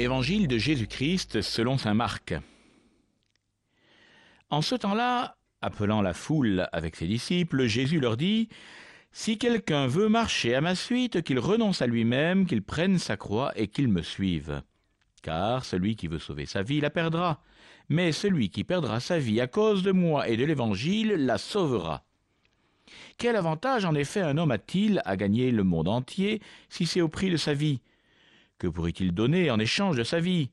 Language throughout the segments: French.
Évangile de Jésus-Christ selon saint Marc. En ce temps-là, appelant la foule avec ses disciples, Jésus leur dit Si quelqu'un veut marcher à ma suite, qu'il renonce à lui-même, qu'il prenne sa croix et qu'il me suive. Car celui qui veut sauver sa vie la perdra, mais celui qui perdra sa vie à cause de moi et de l'Évangile la sauvera. Quel avantage en effet un homme a-t-il à gagner le monde entier si c'est au prix de sa vie? Que pourrait-il donner en échange de sa vie?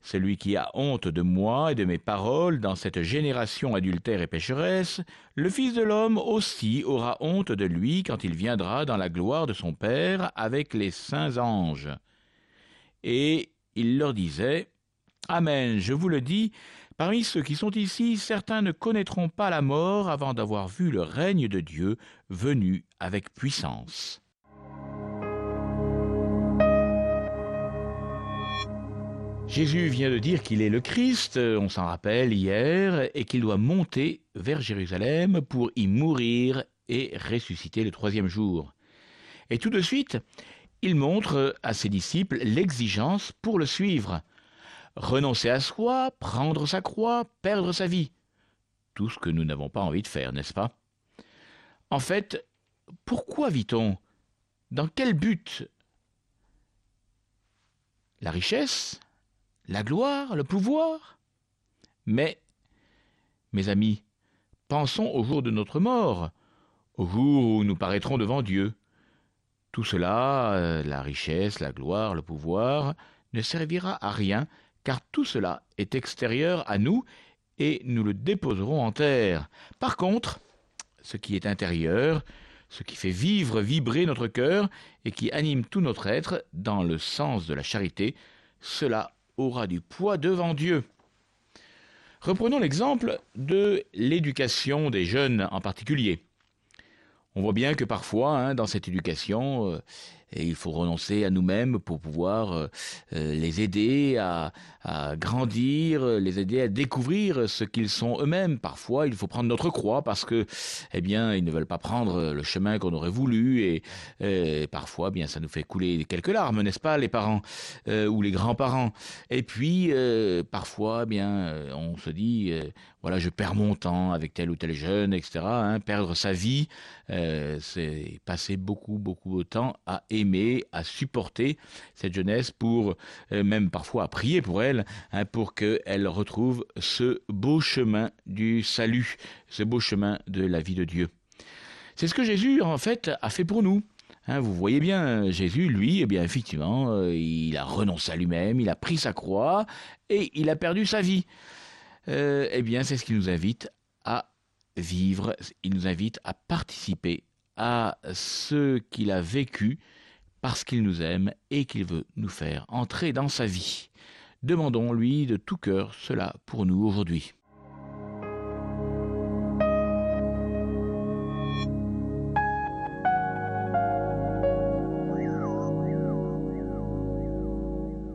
Celui qui a honte de moi et de mes paroles dans cette génération adultère et pécheresse, le Fils de l'homme aussi aura honte de lui quand il viendra dans la gloire de son Père avec les saints anges. Et il leur disait, Amen, je vous le dis, parmi ceux qui sont ici, certains ne connaîtront pas la mort avant d'avoir vu le règne de Dieu venu avec puissance. Jésus vient de dire qu'il est le Christ, on s'en rappelle hier, et qu'il doit monter vers Jérusalem pour y mourir et ressusciter le troisième jour. Et tout de suite, il montre à ses disciples l'exigence pour le suivre. Renoncer à soi, prendre sa croix, perdre sa vie. Tout ce que nous n'avons pas envie de faire, n'est-ce pas? En fait, pourquoi vit-on? Dans quel but? La richesse? La gloire, le pouvoir. Mais, mes amis, pensons au jour de notre mort, au jour où nous paraîtrons devant Dieu. Tout cela, euh, la richesse, la gloire, le pouvoir, ne servira à rien, car tout cela est extérieur à nous et nous le déposerons en terre. Par contre, ce qui est intérieur, ce qui fait vivre, vibrer notre cœur et qui anime tout notre être dans le sens de la charité, cela aura du poids devant Dieu. Reprenons l'exemple de l'éducation des jeunes en particulier. On voit bien que parfois, hein, dans cette éducation, euh, il faut renoncer à nous-mêmes pour pouvoir euh, euh, les aider à, grandir, les aider à découvrir ce qu'ils sont eux-mêmes. Parfois, il faut prendre notre croix parce que, eh bien, ils ne veulent pas prendre le chemin qu'on aurait voulu et, parfois, eh bien, ça nous fait couler quelques larmes, n'est-ce pas, les parents ou les grands-parents. Et puis, parfois, eh bien, on se dit, voilà, je perds mon temps avec tel ou tel jeune, etc. Hein, perdre sa vie, c'est passer beaucoup, beaucoup de temps à aimer, à supporter cette jeunesse pour, euh, même parfois à prier pour elle, hein, pour qu'elle retrouve ce beau chemin du salut, ce beau chemin de la vie de Dieu. C'est ce que Jésus, en fait, a fait pour nous. Hein, vous voyez bien, Jésus, lui, eh bien, effectivement, euh, il a renoncé à lui-même, il a pris sa croix et il a perdu sa vie. Euh, eh bien, c'est ce qui nous invite à vivre, il nous invite à participer à ce qu'il a vécu parce qu'il nous aime et qu'il veut nous faire entrer dans sa vie. Demandons-lui de tout cœur cela pour nous aujourd'hui.